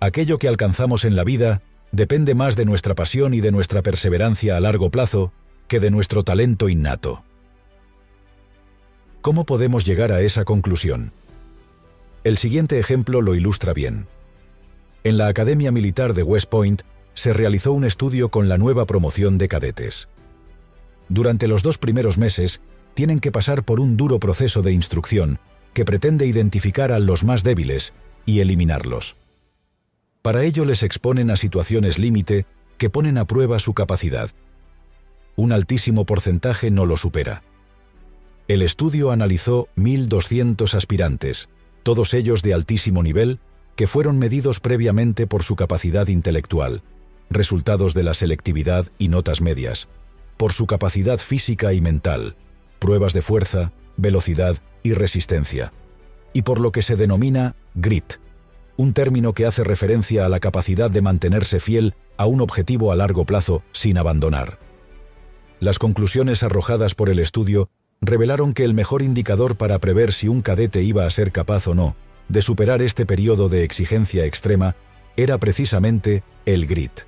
aquello que alcanzamos en la vida depende más de nuestra pasión y de nuestra perseverancia a largo plazo que de nuestro talento innato. ¿Cómo podemos llegar a esa conclusión? El siguiente ejemplo lo ilustra bien. En la Academia Militar de West Point se realizó un estudio con la nueva promoción de cadetes. Durante los dos primeros meses, tienen que pasar por un duro proceso de instrucción que pretende identificar a los más débiles y eliminarlos. Para ello les exponen a situaciones límite que ponen a prueba su capacidad. Un altísimo porcentaje no lo supera. El estudio analizó 1.200 aspirantes, todos ellos de altísimo nivel, que fueron medidos previamente por su capacidad intelectual, resultados de la selectividad y notas medias, por su capacidad física y mental, pruebas de fuerza, velocidad y resistencia, y por lo que se denomina grit, un término que hace referencia a la capacidad de mantenerse fiel a un objetivo a largo plazo sin abandonar. Las conclusiones arrojadas por el estudio revelaron que el mejor indicador para prever si un cadete iba a ser capaz o no de superar este periodo de exigencia extrema era precisamente el grit.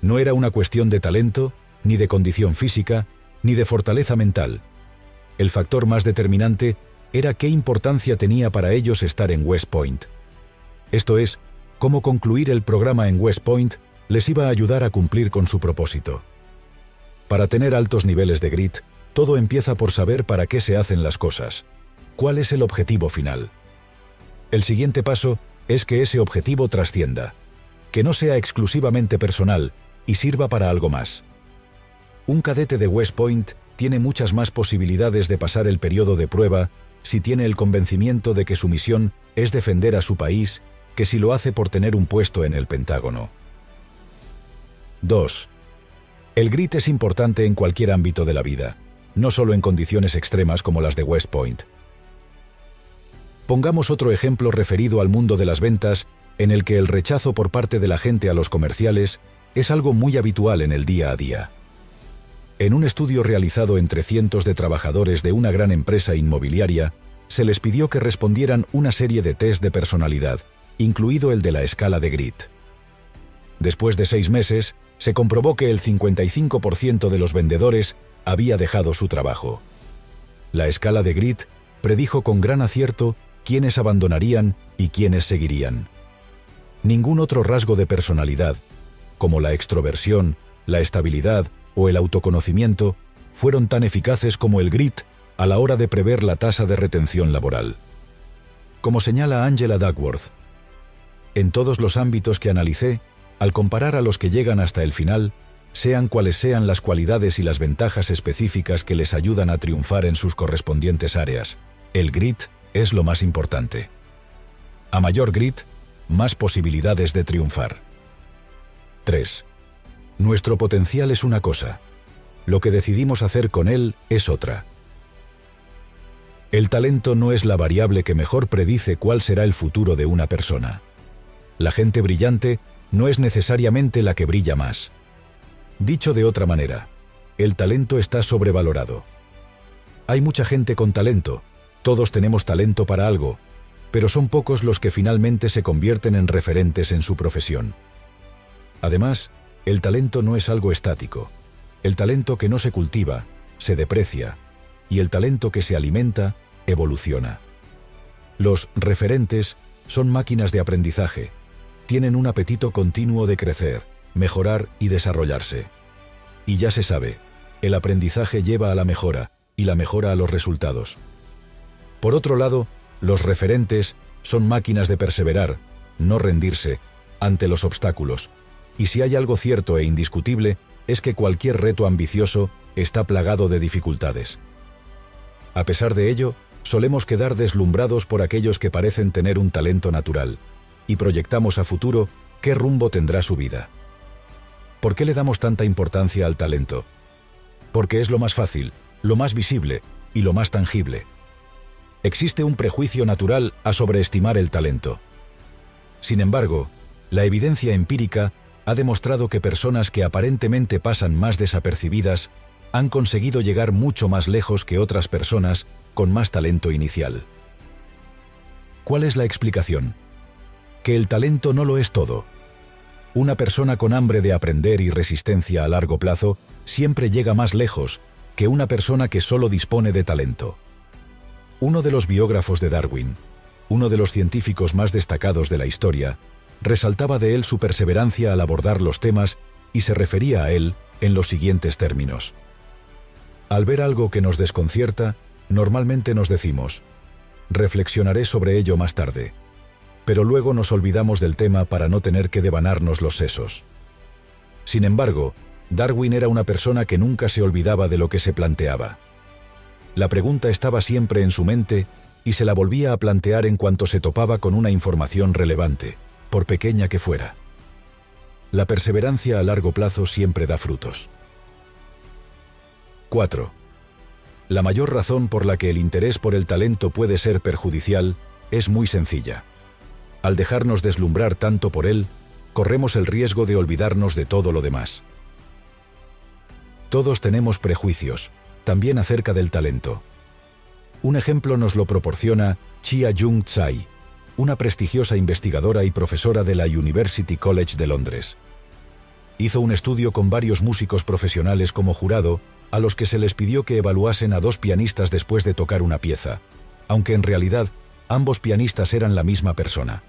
No era una cuestión de talento, ni de condición física, ni de fortaleza mental. El factor más determinante era qué importancia tenía para ellos estar en West Point. Esto es, cómo concluir el programa en West Point les iba a ayudar a cumplir con su propósito. Para tener altos niveles de grit, todo empieza por saber para qué se hacen las cosas. ¿Cuál es el objetivo final? El siguiente paso es que ese objetivo trascienda, que no sea exclusivamente personal y sirva para algo más. Un cadete de West Point tiene muchas más posibilidades de pasar el periodo de prueba si tiene el convencimiento de que su misión es defender a su país que si lo hace por tener un puesto en el Pentágono. 2. El grit es importante en cualquier ámbito de la vida, no solo en condiciones extremas como las de West Point. Pongamos otro ejemplo referido al mundo de las ventas, en el que el rechazo por parte de la gente a los comerciales es algo muy habitual en el día a día. En un estudio realizado entre cientos de trabajadores de una gran empresa inmobiliaria, se les pidió que respondieran una serie de test de personalidad, incluido el de la escala de grit. Después de seis meses, se comprobó que el 55% de los vendedores había dejado su trabajo. La escala de grit predijo con gran acierto quiénes abandonarían y quiénes seguirían. Ningún otro rasgo de personalidad, como la extroversión, la estabilidad o el autoconocimiento, fueron tan eficaces como el grit a la hora de prever la tasa de retención laboral. Como señala Angela Duckworth, en todos los ámbitos que analicé, al comparar a los que llegan hasta el final, sean cuales sean las cualidades y las ventajas específicas que les ayudan a triunfar en sus correspondientes áreas, el grit es lo más importante. A mayor grit, más posibilidades de triunfar. 3. Nuestro potencial es una cosa, lo que decidimos hacer con él es otra. El talento no es la variable que mejor predice cuál será el futuro de una persona. La gente brillante no es necesariamente la que brilla más. Dicho de otra manera, el talento está sobrevalorado. Hay mucha gente con talento, todos tenemos talento para algo, pero son pocos los que finalmente se convierten en referentes en su profesión. Además, el talento no es algo estático. El talento que no se cultiva, se deprecia, y el talento que se alimenta, evoluciona. Los referentes son máquinas de aprendizaje, tienen un apetito continuo de crecer, mejorar y desarrollarse. Y ya se sabe, el aprendizaje lleva a la mejora y la mejora a los resultados. Por otro lado, los referentes son máquinas de perseverar, no rendirse, ante los obstáculos. Y si hay algo cierto e indiscutible, es que cualquier reto ambicioso está plagado de dificultades. A pesar de ello, solemos quedar deslumbrados por aquellos que parecen tener un talento natural, y proyectamos a futuro qué rumbo tendrá su vida. ¿Por qué le damos tanta importancia al talento? Porque es lo más fácil, lo más visible y lo más tangible. Existe un prejuicio natural a sobreestimar el talento. Sin embargo, la evidencia empírica ha demostrado que personas que aparentemente pasan más desapercibidas han conseguido llegar mucho más lejos que otras personas con más talento inicial. ¿Cuál es la explicación? Que el talento no lo es todo. Una persona con hambre de aprender y resistencia a largo plazo siempre llega más lejos que una persona que solo dispone de talento. Uno de los biógrafos de Darwin, uno de los científicos más destacados de la historia, resaltaba de él su perseverancia al abordar los temas y se refería a él en los siguientes términos. Al ver algo que nos desconcierta, normalmente nos decimos, reflexionaré sobre ello más tarde, pero luego nos olvidamos del tema para no tener que devanarnos los sesos. Sin embargo, Darwin era una persona que nunca se olvidaba de lo que se planteaba. La pregunta estaba siempre en su mente y se la volvía a plantear en cuanto se topaba con una información relevante, por pequeña que fuera. La perseverancia a largo plazo siempre da frutos. 4. La mayor razón por la que el interés por el talento puede ser perjudicial es muy sencilla. Al dejarnos deslumbrar tanto por él, corremos el riesgo de olvidarnos de todo lo demás. Todos tenemos prejuicios, también acerca del talento. Un ejemplo nos lo proporciona Chia Jung Tsai, una prestigiosa investigadora y profesora de la University College de Londres. Hizo un estudio con varios músicos profesionales como jurado a los que se les pidió que evaluasen a dos pianistas después de tocar una pieza, aunque en realidad ambos pianistas eran la misma persona.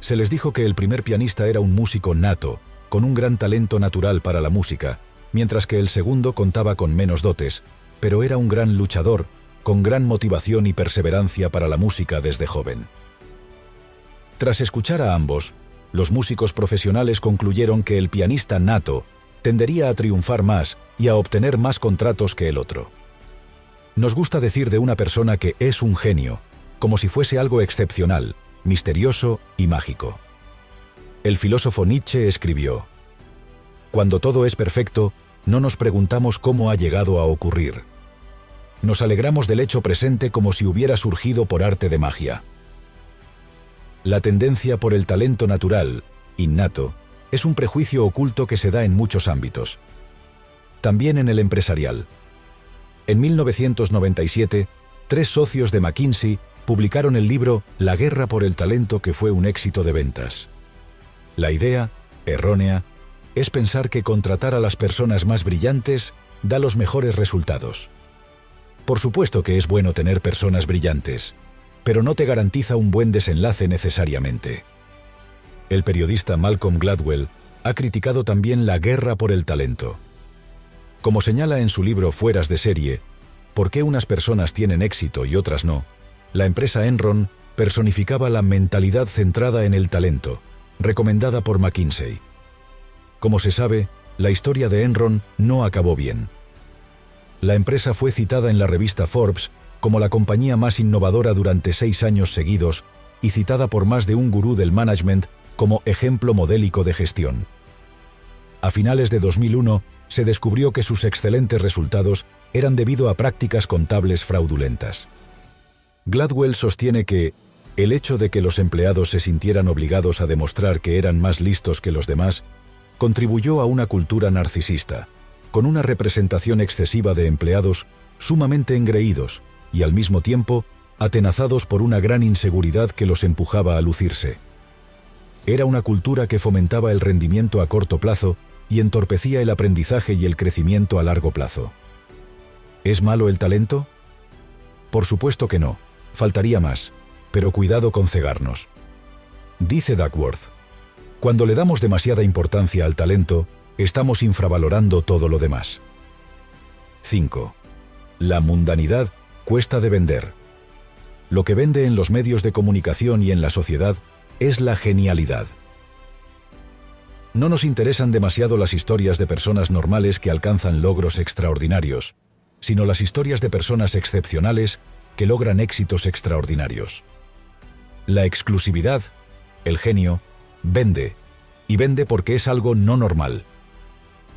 Se les dijo que el primer pianista era un músico nato, con un gran talento natural para la música, mientras que el segundo contaba con menos dotes, pero era un gran luchador, con gran motivación y perseverancia para la música desde joven. Tras escuchar a ambos, los músicos profesionales concluyeron que el pianista nato tendería a triunfar más y a obtener más contratos que el otro. Nos gusta decir de una persona que es un genio, como si fuese algo excepcional, misterioso y mágico. El filósofo Nietzsche escribió, Cuando todo es perfecto, no nos preguntamos cómo ha llegado a ocurrir. Nos alegramos del hecho presente como si hubiera surgido por arte de magia. La tendencia por el talento natural, innato, es un prejuicio oculto que se da en muchos ámbitos. También en el empresarial. En 1997, tres socios de McKinsey publicaron el libro La guerra por el talento que fue un éxito de ventas. La idea, errónea, es pensar que contratar a las personas más brillantes da los mejores resultados. Por supuesto que es bueno tener personas brillantes, pero no te garantiza un buen desenlace necesariamente. El periodista Malcolm Gladwell ha criticado también la guerra por el talento. Como señala en su libro Fueras de serie, ¿Por qué unas personas tienen éxito y otras no? La empresa Enron personificaba la mentalidad centrada en el talento, recomendada por McKinsey. Como se sabe, la historia de Enron no acabó bien. La empresa fue citada en la revista Forbes como la compañía más innovadora durante seis años seguidos y citada por más de un gurú del management como ejemplo modélico de gestión. A finales de 2001, se descubrió que sus excelentes resultados eran debido a prácticas contables fraudulentas. Gladwell sostiene que el hecho de que los empleados se sintieran obligados a demostrar que eran más listos que los demás contribuyó a una cultura narcisista, con una representación excesiva de empleados sumamente engreídos y al mismo tiempo atenazados por una gran inseguridad que los empujaba a lucirse. Era una cultura que fomentaba el rendimiento a corto plazo y entorpecía el aprendizaje y el crecimiento a largo plazo. ¿Es malo el talento? Por supuesto que no, faltaría más, pero cuidado con cegarnos. Dice Duckworth, cuando le damos demasiada importancia al talento, estamos infravalorando todo lo demás. 5. La mundanidad cuesta de vender. Lo que vende en los medios de comunicación y en la sociedad es la genialidad. No nos interesan demasiado las historias de personas normales que alcanzan logros extraordinarios, sino las historias de personas excepcionales que logran éxitos extraordinarios. La exclusividad, el genio, vende, y vende porque es algo no normal.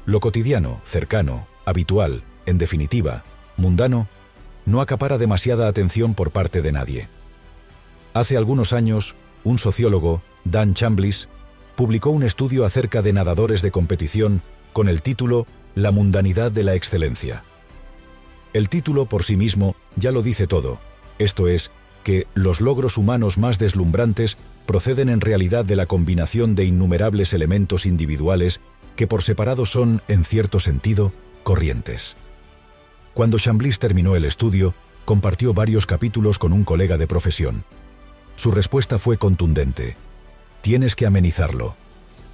Lo cotidiano, cercano, habitual, en definitiva, mundano, no acapara demasiada atención por parte de nadie. Hace algunos años, un sociólogo, Dan Chambliss, publicó un estudio acerca de nadadores de competición con el título La mundanidad de la excelencia. El título por sí mismo ya lo dice todo, esto es, que los logros humanos más deslumbrantes proceden en realidad de la combinación de innumerables elementos individuales que por separado son, en cierto sentido, corrientes. Cuando Chamblis terminó el estudio, compartió varios capítulos con un colega de profesión. Su respuesta fue contundente. Tienes que amenizarlo.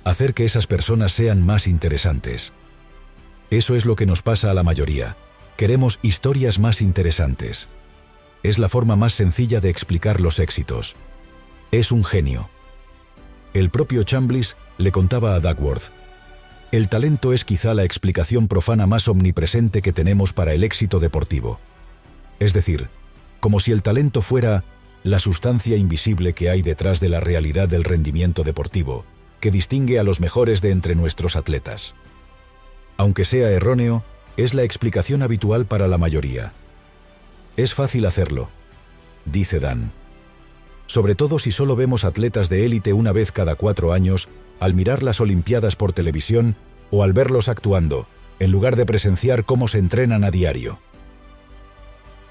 Hacer que esas personas sean más interesantes. Eso es lo que nos pasa a la mayoría. Queremos historias más interesantes. Es la forma más sencilla de explicar los éxitos. Es un genio. El propio Chamblis le contaba a Duckworth. El talento es quizá la explicación profana más omnipresente que tenemos para el éxito deportivo. Es decir, como si el talento fuera la sustancia invisible que hay detrás de la realidad del rendimiento deportivo, que distingue a los mejores de entre nuestros atletas. Aunque sea erróneo, es la explicación habitual para la mayoría. Es fácil hacerlo, dice Dan sobre todo si solo vemos atletas de élite una vez cada cuatro años, al mirar las Olimpiadas por televisión o al verlos actuando, en lugar de presenciar cómo se entrenan a diario.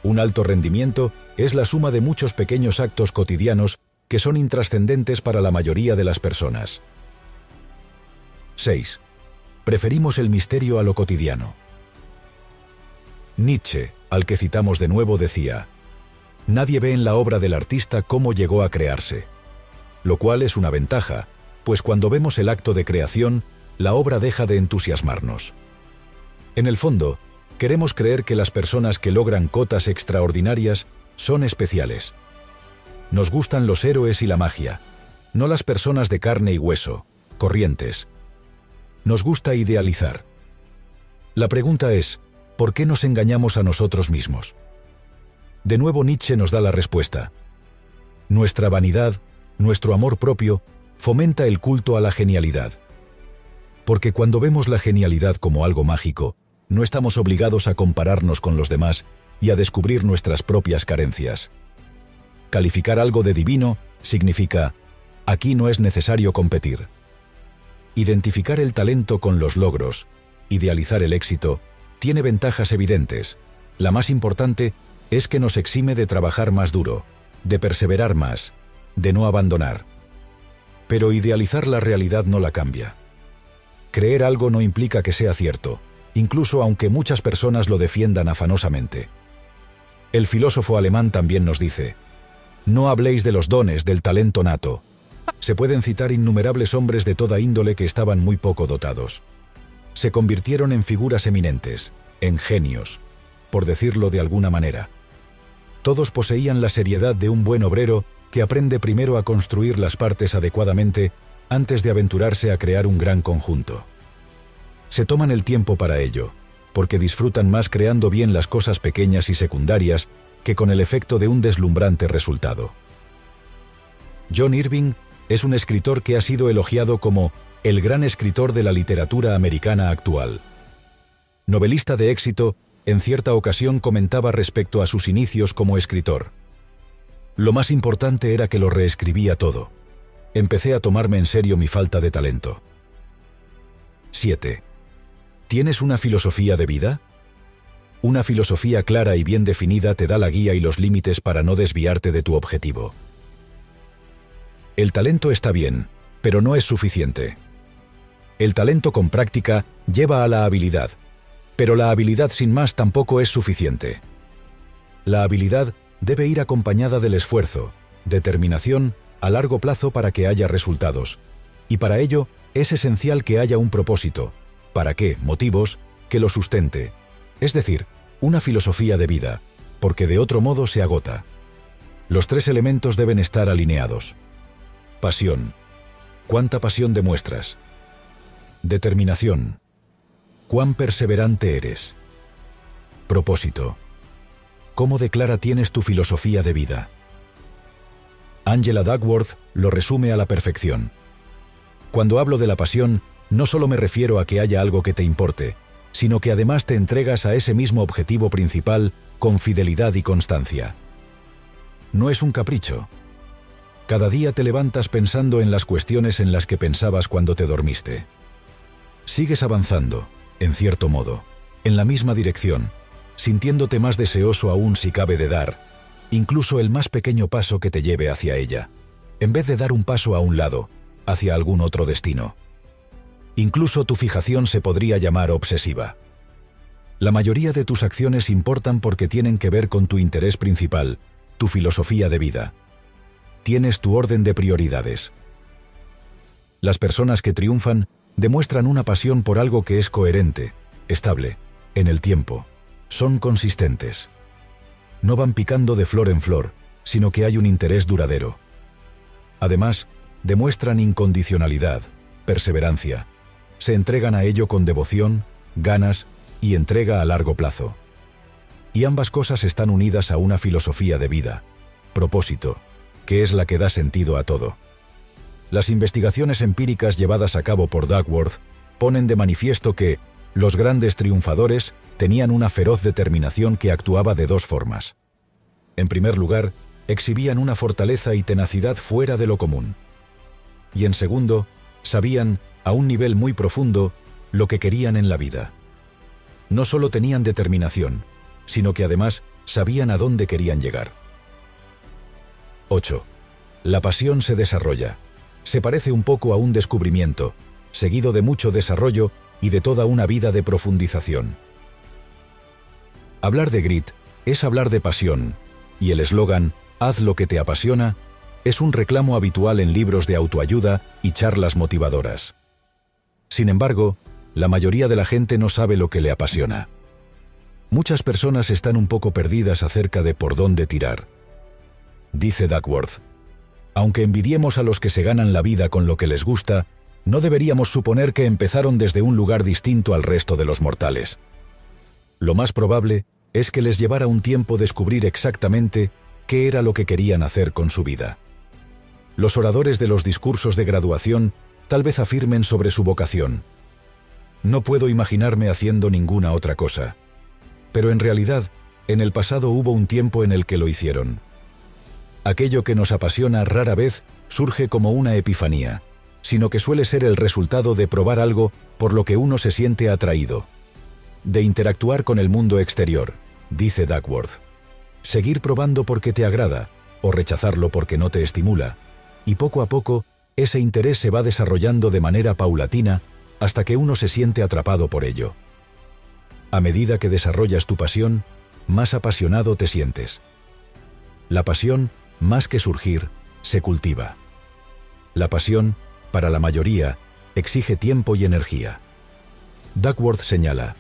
Un alto rendimiento es la suma de muchos pequeños actos cotidianos que son intrascendentes para la mayoría de las personas. 6. Preferimos el misterio a lo cotidiano. Nietzsche, al que citamos de nuevo, decía, nadie ve en la obra del artista cómo llegó a crearse. Lo cual es una ventaja, pues cuando vemos el acto de creación, la obra deja de entusiasmarnos. En el fondo, queremos creer que las personas que logran cotas extraordinarias son especiales. Nos gustan los héroes y la magia, no las personas de carne y hueso, corrientes. Nos gusta idealizar. La pregunta es, ¿por qué nos engañamos a nosotros mismos? De nuevo Nietzsche nos da la respuesta. Nuestra vanidad, nuestro amor propio, fomenta el culto a la genialidad. Porque cuando vemos la genialidad como algo mágico, no estamos obligados a compararnos con los demás y a descubrir nuestras propias carencias. Calificar algo de divino significa, aquí no es necesario competir. Identificar el talento con los logros, idealizar el éxito, tiene ventajas evidentes. La más importante es que nos exime de trabajar más duro, de perseverar más, de no abandonar. Pero idealizar la realidad no la cambia. Creer algo no implica que sea cierto, incluso aunque muchas personas lo defiendan afanosamente. El filósofo alemán también nos dice, no habléis de los dones del talento nato. Se pueden citar innumerables hombres de toda índole que estaban muy poco dotados. Se convirtieron en figuras eminentes, en genios, por decirlo de alguna manera. Todos poseían la seriedad de un buen obrero que aprende primero a construir las partes adecuadamente antes de aventurarse a crear un gran conjunto. Se toman el tiempo para ello, porque disfrutan más creando bien las cosas pequeñas y secundarias que con el efecto de un deslumbrante resultado. John Irving es un escritor que ha sido elogiado como el gran escritor de la literatura americana actual. Novelista de éxito en cierta ocasión comentaba respecto a sus inicios como escritor. Lo más importante era que lo reescribía todo. Empecé a tomarme en serio mi falta de talento. 7. ¿Tienes una filosofía de vida? Una filosofía clara y bien definida te da la guía y los límites para no desviarte de tu objetivo. El talento está bien, pero no es suficiente. El talento con práctica lleva a la habilidad, pero la habilidad sin más tampoco es suficiente. La habilidad debe ir acompañada del esfuerzo, determinación a largo plazo para que haya resultados, y para ello es esencial que haya un propósito, para qué, motivos, que lo sustente, es decir, una filosofía de vida, porque de otro modo se agota. Los tres elementos deben estar alineados. Pasión. ¿Cuánta pasión demuestras? Determinación. ¿Cuán perseverante eres? Propósito. ¿Cómo declara tienes tu filosofía de vida? Angela Duckworth lo resume a la perfección. Cuando hablo de la pasión, no solo me refiero a que haya algo que te importe, sino que además te entregas a ese mismo objetivo principal con fidelidad y constancia. No es un capricho. Cada día te levantas pensando en las cuestiones en las que pensabas cuando te dormiste. Sigues avanzando, en cierto modo, en la misma dirección, sintiéndote más deseoso aún si cabe de dar, incluso el más pequeño paso que te lleve hacia ella. en vez de dar un paso a un lado, hacia algún otro destino. Incluso tu fijación se podría llamar obsesiva. La mayoría de tus acciones importan porque tienen que ver con tu interés principal, tu filosofía de vida. Tienes tu orden de prioridades. Las personas que triunfan demuestran una pasión por algo que es coherente, estable, en el tiempo. Son consistentes. No van picando de flor en flor, sino que hay un interés duradero. Además, demuestran incondicionalidad, perseverancia. Se entregan a ello con devoción, ganas y entrega a largo plazo. Y ambas cosas están unidas a una filosofía de vida, propósito, que es la que da sentido a todo. Las investigaciones empíricas llevadas a cabo por Duckworth ponen de manifiesto que los grandes triunfadores tenían una feroz determinación que actuaba de dos formas. En primer lugar, exhibían una fortaleza y tenacidad fuera de lo común. Y en segundo, sabían, a un nivel muy profundo, lo que querían en la vida. No solo tenían determinación, sino que además sabían a dónde querían llegar. 8. La pasión se desarrolla. Se parece un poco a un descubrimiento, seguido de mucho desarrollo y de toda una vida de profundización. Hablar de grit es hablar de pasión, y el eslogan Haz lo que te apasiona es un reclamo habitual en libros de autoayuda y charlas motivadoras. Sin embargo, la mayoría de la gente no sabe lo que le apasiona. Muchas personas están un poco perdidas acerca de por dónde tirar. Dice Duckworth, aunque envidiemos a los que se ganan la vida con lo que les gusta, no deberíamos suponer que empezaron desde un lugar distinto al resto de los mortales. Lo más probable es que les llevara un tiempo descubrir exactamente qué era lo que querían hacer con su vida. Los oradores de los discursos de graduación tal vez afirmen sobre su vocación, no puedo imaginarme haciendo ninguna otra cosa. Pero en realidad, en el pasado hubo un tiempo en el que lo hicieron. Aquello que nos apasiona rara vez surge como una epifanía, sino que suele ser el resultado de probar algo por lo que uno se siente atraído. De interactuar con el mundo exterior, dice Duckworth. Seguir probando porque te agrada, o rechazarlo porque no te estimula, y poco a poco, ese interés se va desarrollando de manera paulatina hasta que uno se siente atrapado por ello. A medida que desarrollas tu pasión, más apasionado te sientes. La pasión, más que surgir, se cultiva. La pasión, para la mayoría, exige tiempo y energía. Duckworth señala,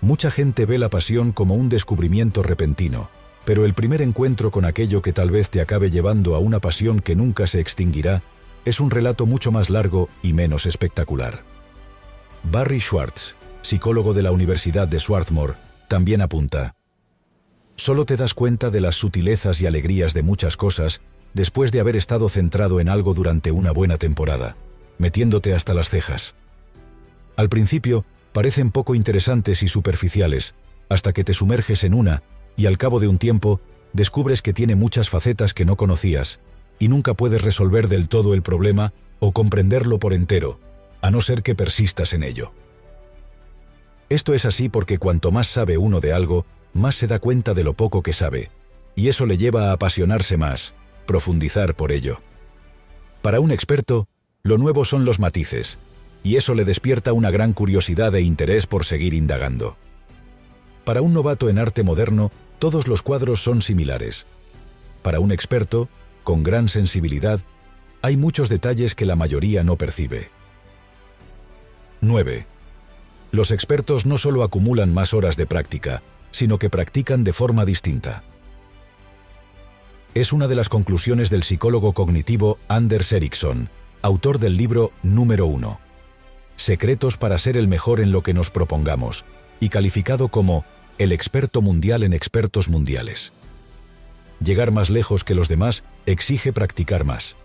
Mucha gente ve la pasión como un descubrimiento repentino, pero el primer encuentro con aquello que tal vez te acabe llevando a una pasión que nunca se extinguirá es un relato mucho más largo y menos espectacular. Barry Schwartz, psicólogo de la Universidad de Swarthmore, también apunta, Solo te das cuenta de las sutilezas y alegrías de muchas cosas después de haber estado centrado en algo durante una buena temporada, metiéndote hasta las cejas. Al principio, parecen poco interesantes y superficiales, hasta que te sumerges en una, y al cabo de un tiempo, descubres que tiene muchas facetas que no conocías, y nunca puedes resolver del todo el problema o comprenderlo por entero, a no ser que persistas en ello. Esto es así porque cuanto más sabe uno de algo, más se da cuenta de lo poco que sabe, y eso le lleva a apasionarse más, profundizar por ello. Para un experto, lo nuevo son los matices, y eso le despierta una gran curiosidad e interés por seguir indagando. Para un novato en arte moderno, todos los cuadros son similares. Para un experto, con gran sensibilidad, hay muchos detalles que la mayoría no percibe. 9. Los expertos no solo acumulan más horas de práctica, sino que practican de forma distinta. Es una de las conclusiones del psicólogo cognitivo Anders Ericsson, autor del libro Número 1. Secretos para ser el mejor en lo que nos propongamos, y calificado como el experto mundial en expertos mundiales. Llegar más lejos que los demás exige practicar más.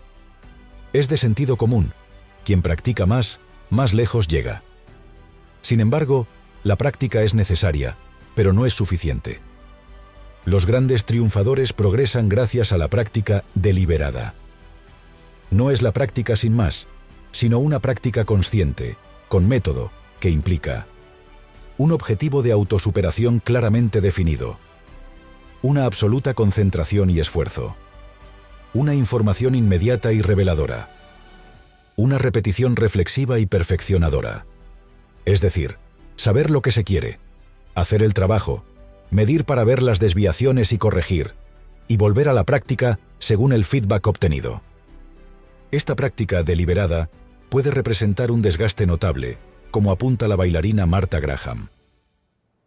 Es de sentido común. Quien practica más, más lejos llega. Sin embargo, la práctica es necesaria, pero no es suficiente. Los grandes triunfadores progresan gracias a la práctica deliberada. No es la práctica sin más, sino una práctica consciente, con método, que implica un objetivo de autosuperación claramente definido, una absoluta concentración y esfuerzo, Una información inmediata y reveladora. Una repetición reflexiva y perfeccionadora. Es decir, saber lo que se quiere, hacer el trabajo, medir para ver las desviaciones y corregir, y volver a la práctica según el feedback obtenido. Esta práctica deliberada puede representar un desgaste notable, como apunta la bailarina Marta Graham.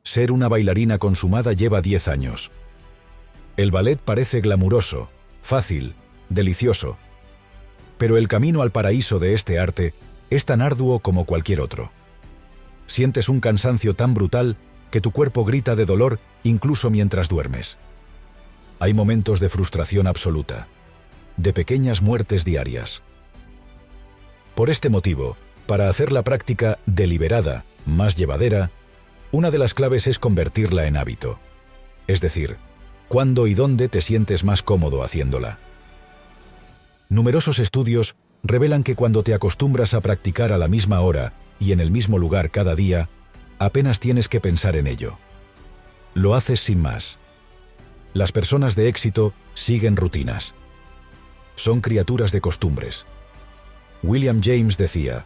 Ser una bailarina consumada lleva 10 años. El ballet parece glamuroso, fácil, delicioso. Pero el camino al paraíso de este arte es tan arduo como cualquier otro. Sientes un cansancio tan brutal que tu cuerpo grita de dolor incluso mientras duermes. Hay momentos de frustración absoluta, de pequeñas muertes diarias. Por este motivo, para hacer la práctica deliberada más llevadera, una de las claves es convertirla en hábito. Es decir, cuándo y dónde te sientes más cómodo haciéndola. Numerosos estudios revelan que cuando te acostumbras a practicar a la misma hora y en el mismo lugar cada día, apenas tienes que pensar en ello. Lo haces sin más. Las personas de éxito siguen rutinas. Son criaturas de costumbres. William James decía,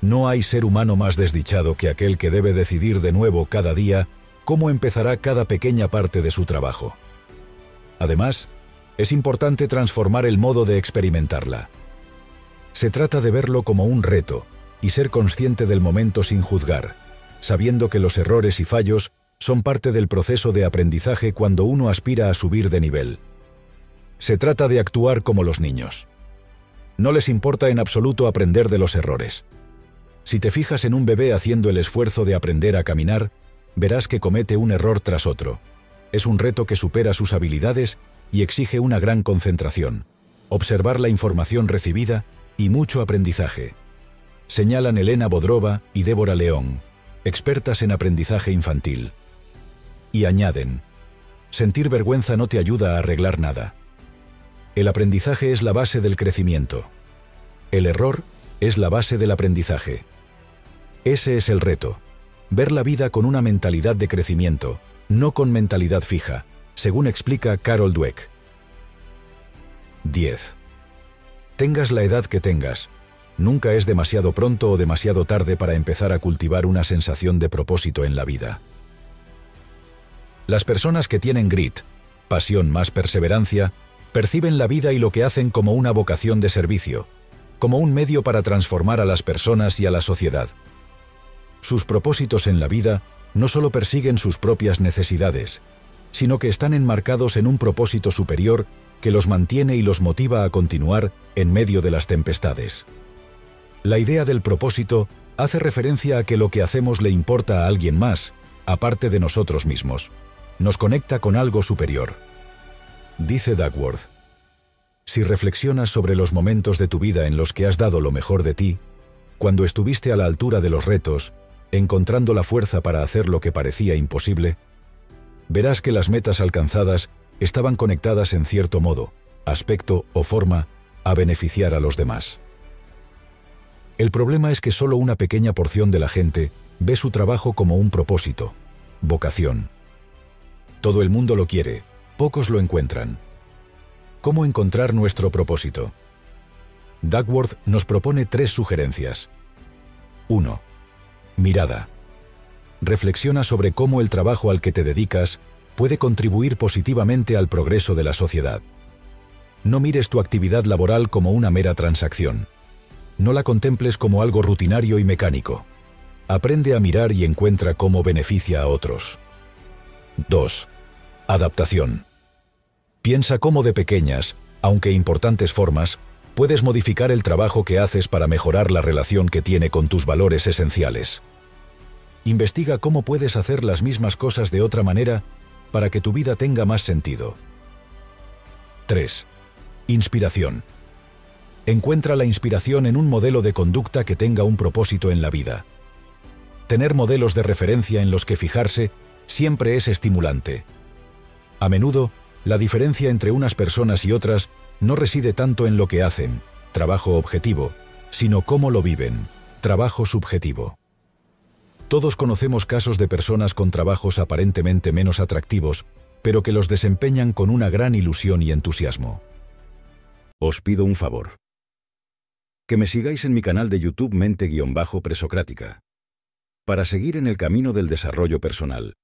No hay ser humano más desdichado que aquel que debe decidir de nuevo cada día cómo empezará cada pequeña parte de su trabajo. Además, es importante transformar el modo de experimentarla. Se trata de verlo como un reto y ser consciente del momento sin juzgar, sabiendo que los errores y fallos son parte del proceso de aprendizaje cuando uno aspira a subir de nivel. Se trata de actuar como los niños. No les importa en absoluto aprender de los errores. Si te fijas en un bebé haciendo el esfuerzo de aprender a caminar, verás que comete un error tras otro. Es un reto que supera sus habilidades y exige una gran concentración, observar la información recibida y mucho aprendizaje. Señalan Elena Bodrova y Débora León, expertas en aprendizaje infantil. Y añaden, sentir vergüenza no te ayuda a arreglar nada. El aprendizaje es la base del crecimiento. El error es la base del aprendizaje. Ese es el reto, ver la vida con una mentalidad de crecimiento, no con mentalidad fija, según explica Carol Dweck. 10. Tengas la edad que tengas, Nunca es demasiado pronto o demasiado tarde para empezar a cultivar una sensación de propósito en la vida. Las personas que tienen grit, pasión más perseverancia, perciben la vida y lo que hacen como una vocación de servicio, como un medio para transformar a las personas y a la sociedad. Sus propósitos en la vida no solo persiguen sus propias necesidades, sino que están enmarcados en un propósito superior que los mantiene y los motiva a continuar en medio de las tempestades. La idea del propósito hace referencia a que lo que hacemos le importa a alguien más, aparte de nosotros mismos. Nos conecta con algo superior. Dice Duckworth, si reflexionas sobre los momentos de tu vida en los que has dado lo mejor de ti, cuando estuviste a la altura de los retos, encontrando la fuerza para hacer lo que parecía imposible, verás que las metas alcanzadas estaban conectadas en cierto modo, aspecto o forma a beneficiar a los demás. El problema es que solo una pequeña porción de la gente ve su trabajo como un propósito, vocación. Todo el mundo lo quiere, pocos lo encuentran. ¿Cómo encontrar nuestro propósito? Duckworth nos propone tres sugerencias. 1. Mirada. Reflexiona sobre cómo el trabajo al que te dedicas puede contribuir positivamente al progreso de la sociedad. No mires tu actividad laboral como una mera transacción no la contemples como algo rutinario y mecánico. Aprende a mirar y encuentra cómo beneficia a otros. 2. Adaptación. Piensa cómo de pequeñas, aunque importantes formas, puedes modificar el trabajo que haces para mejorar la relación que tiene con tus valores esenciales. Investiga cómo puedes hacer las mismas cosas de otra manera para que tu vida tenga más sentido. 3. Inspiración. Encuentra la inspiración en un modelo de conducta que tenga un propósito en la vida. Tener modelos de referencia en los que fijarse siempre es estimulante. A menudo, la diferencia entre unas personas y otras no reside tanto en lo que hacen, trabajo objetivo, sino cómo lo viven, trabajo subjetivo. Todos conocemos casos de personas con trabajos aparentemente menos atractivos, pero que los desempeñan con una gran ilusión y entusiasmo. Os pido un favor. Que me sigáis en mi canal de YouTube Mente-Presocrática. Para seguir en el camino del desarrollo personal,